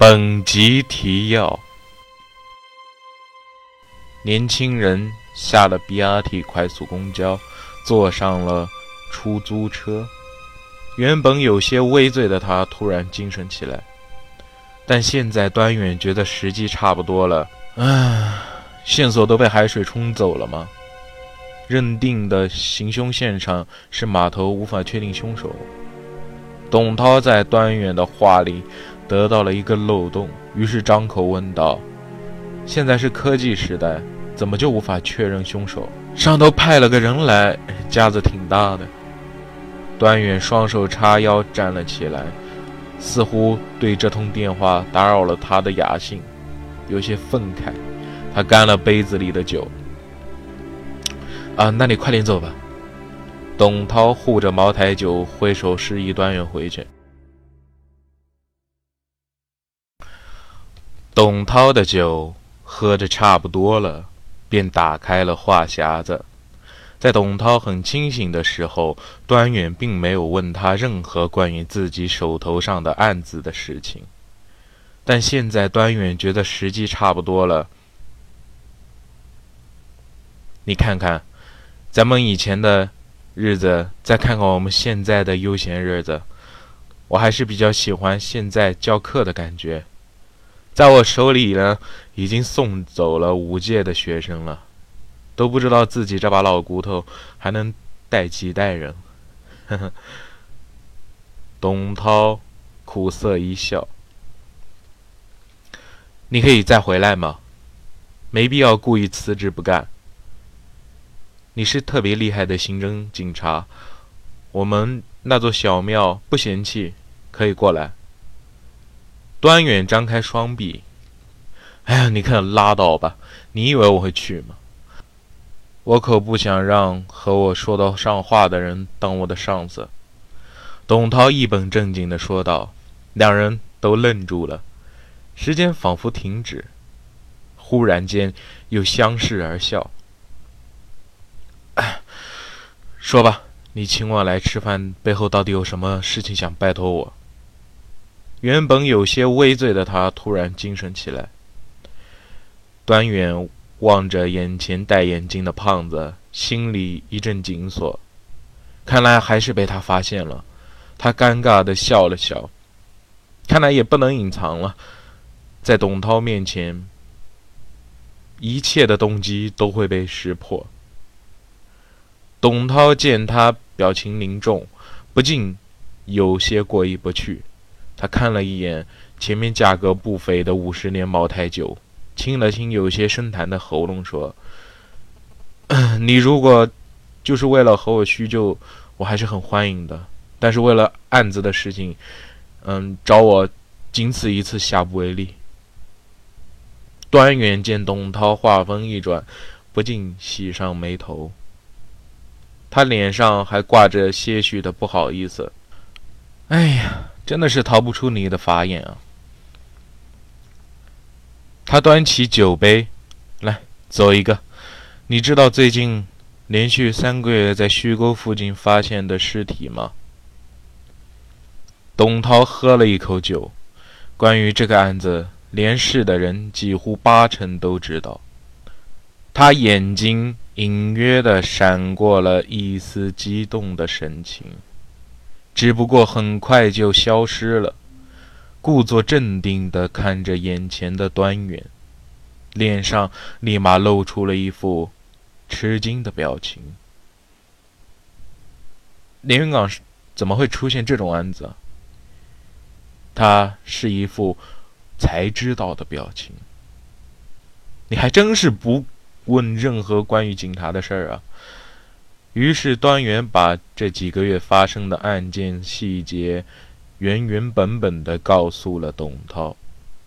本集提要：年轻人下了 BRT 快速公交，坐上了出租车。原本有些微醉的他突然精神起来，但现在端远觉得时机差不多了。唉，线索都被海水冲走了吗？认定的行凶现场是码头，无法确定凶手。董涛在端远的话里。得到了一个漏洞，于是张口问道：“现在是科技时代，怎么就无法确认凶手？上头派了个人来，架子挺大的。”端远双手叉腰站了起来，似乎对这通电话打扰了他的雅兴有些愤慨。他干了杯子里的酒。啊，那你快点走吧。董涛护着茅台酒，挥手示意端远回去。董涛的酒喝的差不多了，便打开了话匣子。在董涛很清醒的时候，端远并没有问他任何关于自己手头上的案子的事情。但现在端远觉得时机差不多了。你看看，咱们以前的日子，再看看我们现在的悠闲日子，我还是比较喜欢现在教课的感觉。在我手里呢，已经送走了五届的学生了，都不知道自己这把老骨头还能带几代人。呵呵。董涛苦涩一笑：“你可以再回来吗？没必要故意辞职不干。你是特别厉害的刑侦警察，我们那座小庙不嫌弃，可以过来。”端远张开双臂，哎呀，你看，拉倒吧！你以为我会去吗？我可不想让和我说得上话的人当我的上司。”董涛一本正经地说道。两人都愣住了，时间仿佛停止，忽然间又相视而笑。说吧，你请我来吃饭背后到底有什么事情想拜托我？原本有些微醉的他突然精神起来。端远望着眼前戴眼镜的胖子，心里一阵紧锁。看来还是被他发现了。他尴尬地笑了笑。看来也不能隐藏了，在董涛面前，一切的动机都会被识破。董涛见他表情凝重，不禁有些过意不去。他看了一眼前面价格不菲的五十年茅台酒，清了清有些生痰的喉咙，说：“ 你如果就是为了和我叙旧，我还是很欢迎的。但是为了案子的事情，嗯，找我仅此一次，下不为例。”端远见董涛话锋一转，不禁喜上眉头，他脸上还挂着些许的不好意思。哎呀！真的是逃不出你的法眼啊！他端起酒杯，来，走一个。你知道最近连续三个月在虚沟附近发现的尸体吗？董涛喝了一口酒，关于这个案子，连市的人几乎八成都知道。他眼睛隐约的闪过了一丝激动的神情。只不过很快就消失了，故作镇定地看着眼前的端远，脸上立马露出了一副吃惊的表情。连云港怎么会出现这种案子？他是一副才知道的表情。你还真是不问任何关于警察的事儿啊！于是端元把这几个月发生的案件细节原原本本地告诉了董涛。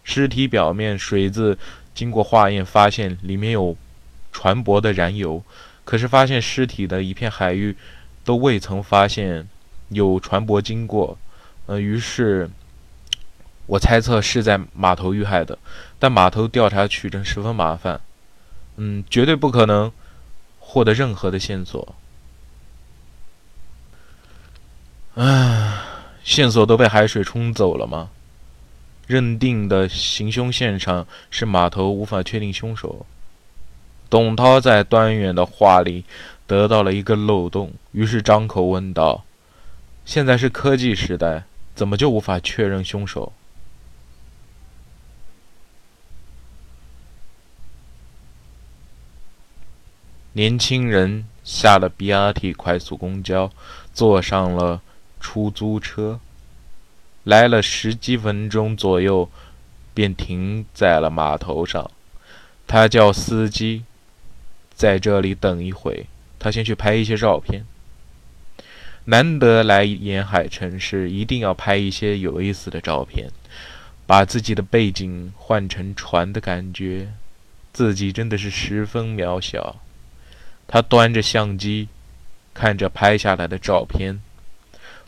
尸体表面水渍经过化验，发现里面有船舶的燃油，可是发现尸体的一片海域都未曾发现有船舶经过。呃，于是我猜测是在码头遇害的，但码头调查取证十分麻烦，嗯，绝对不可能获得任何的线索。唉，线索都被海水冲走了吗？认定的行凶现场是码头，无法确定凶手。董涛在端远的话里得到了一个漏洞，于是张口问道：“现在是科技时代，怎么就无法确认凶手？”年轻人下了 BRT 快速公交，坐上了出租车，来了十几分钟左右，便停在了码头上。他叫司机在这里等一会，他先去拍一些照片。难得来沿海城市，一定要拍一些有意思的照片，把自己的背景换成船的感觉，自己真的是十分渺小。他端着相机，看着拍下来的照片，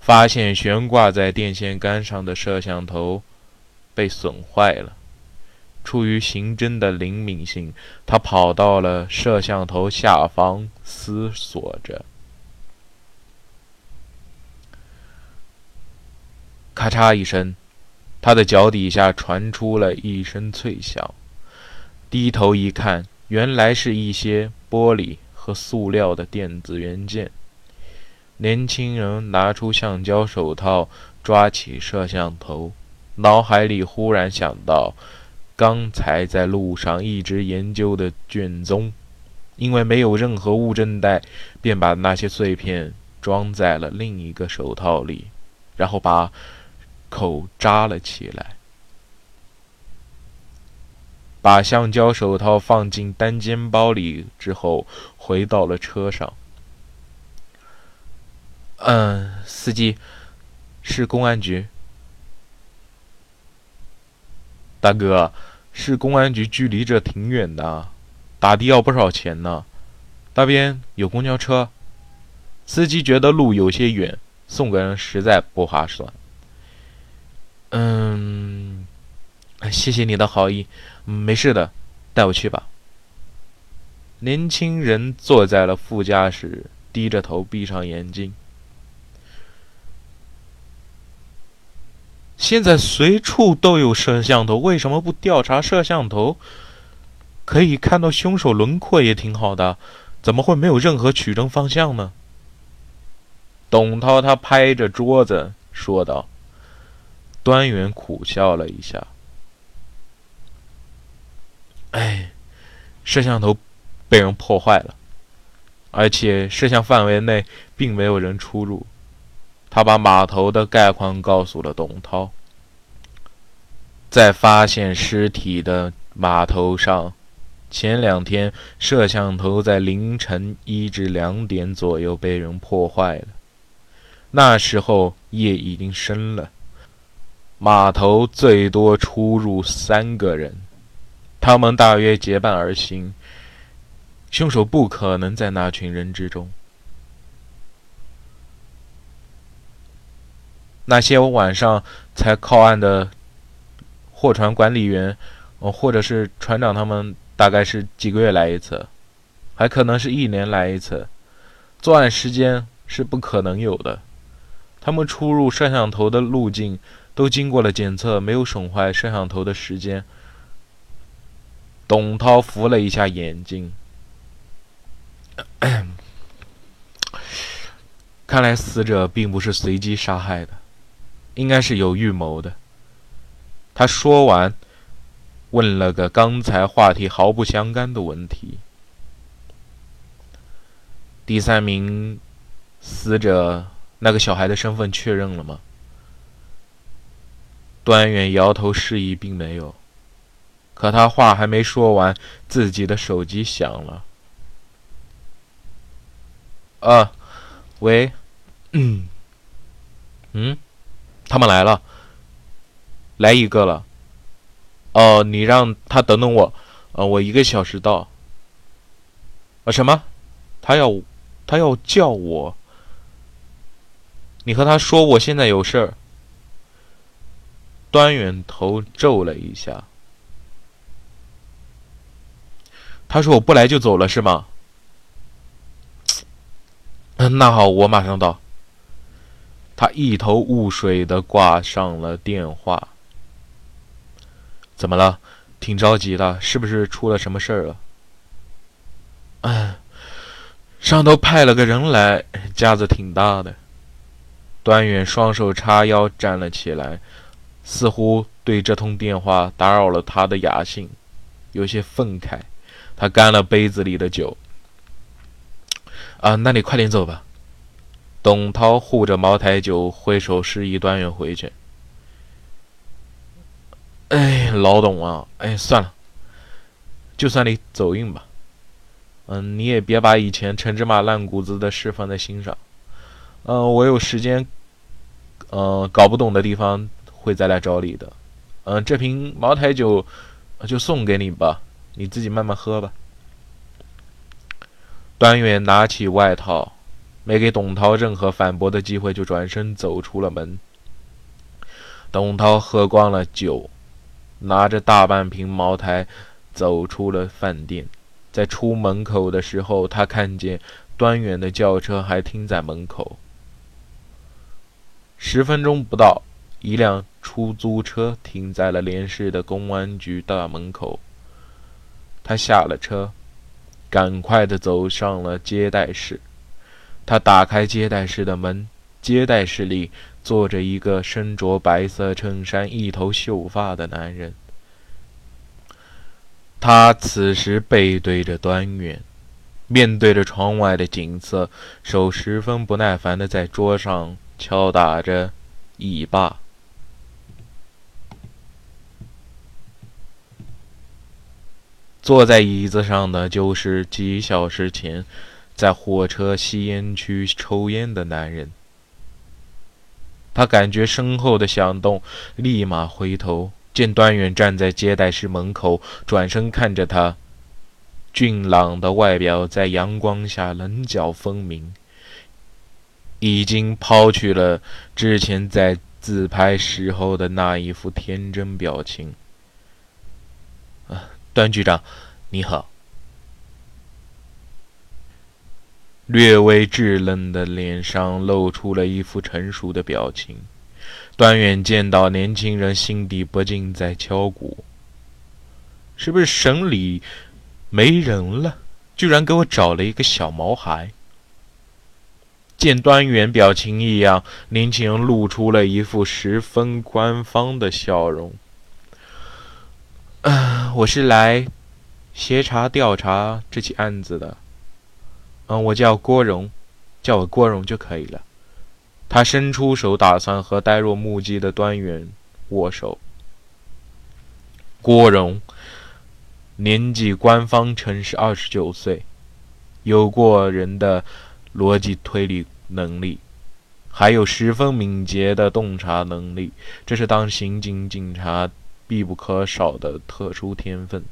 发现悬挂在电线杆上的摄像头被损坏了。出于刑侦的灵敏性，他跑到了摄像头下方，思索着。咔嚓一声，他的脚底下传出了一声脆响。低头一看，原来是一些玻璃。和塑料的电子元件。年轻人拿出橡胶手套，抓起摄像头，脑海里忽然想到刚才在路上一直研究的卷宗，因为没有任何物证带，便把那些碎片装在了另一个手套里，然后把口扎了起来。把橡胶手套放进单肩包里之后，回到了车上。嗯，司机，是公安局。大哥，是公安局，距离这挺远的，打的要不少钱呢。那边有公交车。司机觉得路有些远，送个人实在不划算。嗯，谢谢你的好意。没事的，带我去吧。年轻人坐在了副驾驶，低着头，闭上眼睛。现在随处都有摄像头，为什么不调查摄像头？可以看到凶手轮廓也挺好的，怎么会没有任何取证方向呢？董涛他拍着桌子说道。端远苦笑了一下。哎，摄像头被人破坏了，而且摄像范围内并没有人出入。他把码头的概况告诉了董涛。在发现尸体的码头上，前两天摄像头在凌晨一至两点左右被人破坏了。那时候夜已经深了，码头最多出入三个人。他们大约结伴而行，凶手不可能在那群人之中。那些晚上才靠岸的货船管理员，哦，或者是船长，他们大概是几个月来一次，还可能是一年来一次。作案时间是不可能有的。他们出入摄像头的路径都经过了检测，没有损坏摄像头的时间。董涛扶了一下眼睛，看来死者并不是随机杀害的，应该是有预谋的。他说完，问了个刚才话题毫不相干的问题：“第三名死者那个小孩的身份确认了吗？”端远摇头示意并没有。可他话还没说完，自己的手机响了。啊，喂，嗯，嗯，他们来了，来一个了。哦，你让他等等我，呃，我一个小时到。啊，什么？他要，他要叫我。你和他说我现在有事儿。端远头皱了一下。他说：“我不来就走了，是吗？”，那好，我马上到。他一头雾水的挂上了电话。怎么了？挺着急的，是不是出了什么事儿了？哎，上头派了个人来，架子挺大的。端远双手叉腰站了起来，似乎对这通电话打扰了他的雅兴有些愤慨。他干了杯子里的酒。啊，那你快点走吧。董涛护着茅台酒，挥手示意端远回去。哎，老董啊，哎，算了，就算你走运吧。嗯，你也别把以前陈芝麻烂谷子的事放在心上。嗯，我有时间，嗯，搞不懂的地方会再来找你的。嗯，这瓶茅台酒就送给你吧，你自己慢慢喝吧。端远拿起外套，没给董涛任何反驳的机会，就转身走出了门。董涛喝光了酒。拿着大半瓶茅台，走出了饭店。在出门口的时候，他看见端远的轿车还停在门口。十分钟不到，一辆出租车停在了连市的公安局大门口。他下了车，赶快的走上了接待室。他打开接待室的门，接待室里。坐着一个身着白色衬衫、一头秀发的男人。他此时背对着端远，面对着窗外的景色，手十分不耐烦地在桌上敲打着椅把。坐在椅子上的就是几小时前在火车吸烟区抽烟的男人。他感觉身后的响动，立马回头，见端远站在接待室门口，转身看着他。俊朗的外表在阳光下棱角分明，已经抛去了之前在自拍时候的那一副天真表情。啊，段局长，你好。略微稚嫩的脸上露出了一副成熟的表情。端远见到年轻人，心底不禁在敲鼓：是不是省里没人了？居然给我找了一个小毛孩！见端远表情异样，年轻人露出了一副十分官方的笑容：“嗯，我是来协查调查这起案子的。”嗯，我叫郭荣，叫我郭荣就可以了。他伸出手，打算和呆若木鸡的端元握手。郭荣年纪官方称是二十九岁，有过人的逻辑推理能力，还有十分敏捷的洞察能力，这是当刑警警察必不可少的特殊天分。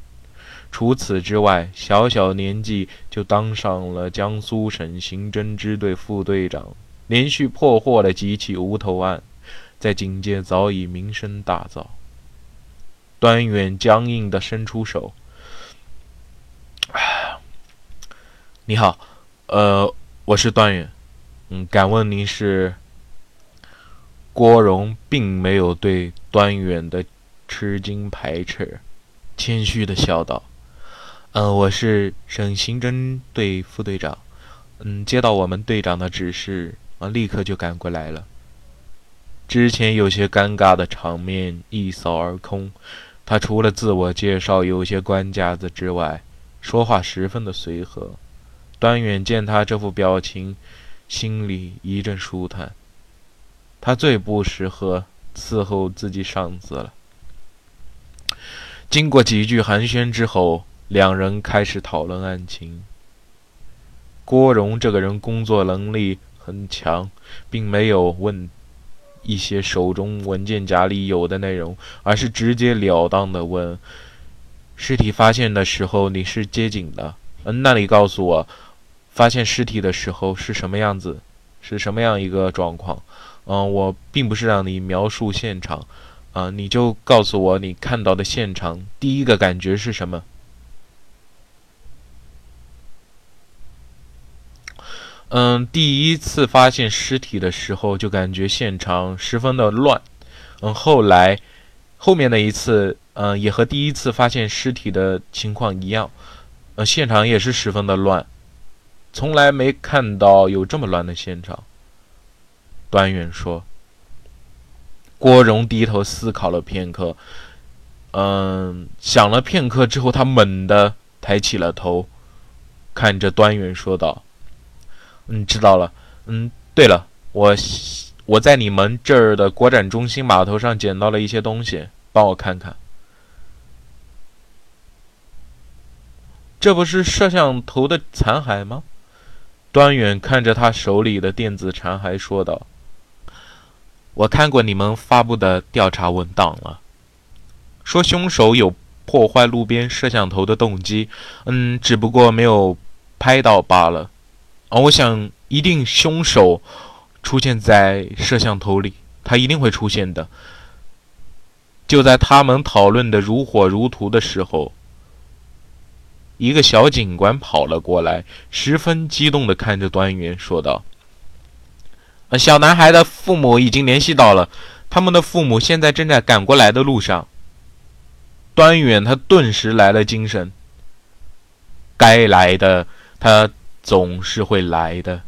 除此之外，小小年纪就当上了江苏省刑侦支队副队长，连续破获了几起无头案，在警界早已名声大噪。端远僵硬地伸出手：“你好，呃，我是端远，嗯，敢问您是？”郭荣并没有对端远的吃惊排斥，谦虚的笑道。嗯，我是省刑侦队副队长。嗯，接到我们队长的指示，啊，立刻就赶过来了。之前有些尴尬的场面一扫而空。他除了自我介绍有些官架子之外，说话十分的随和。端远见他这副表情，心里一阵舒坦。他最不适合伺候自己上司了。经过几句寒暄之后。两人开始讨论案情。郭荣这个人工作能力很强，并没有问一些手中文件夹里有的内容，而是直截了当的问：“尸体发现的时候你是接警的，嗯，那你告诉我，发现尸体的时候是什么样子，是什么样一个状况？嗯，我并不是让你描述现场，啊，你就告诉我你看到的现场第一个感觉是什么？”嗯，第一次发现尸体的时候，就感觉现场十分的乱。嗯，后来，后面的一次，嗯，也和第一次发现尸体的情况一样，呃，现场也是十分的乱，从来没看到有这么乱的现场。端远说。郭荣低头思考了片刻，嗯，想了片刻之后，他猛地抬起了头，看着端远说道：“嗯，知道了。嗯，对了，我我在你们这儿的国展中心码头上捡到了一些东西，帮我看看。这不是摄像头的残骸吗？”端远看着他手里的电子残骸说道。我看过你们发布的调查文档了，说凶手有破坏路边摄像头的动机，嗯，只不过没有拍到罢了。啊，我想一定凶手出现在摄像头里，他一定会出现的。就在他们讨论的如火如荼的时候，一个小警官跑了过来，十分激动地看着端元说道。小男孩的父母已经联系到了，他们的父母现在正在赶过来的路上。端远他顿时来了精神，该来的他总是会来的。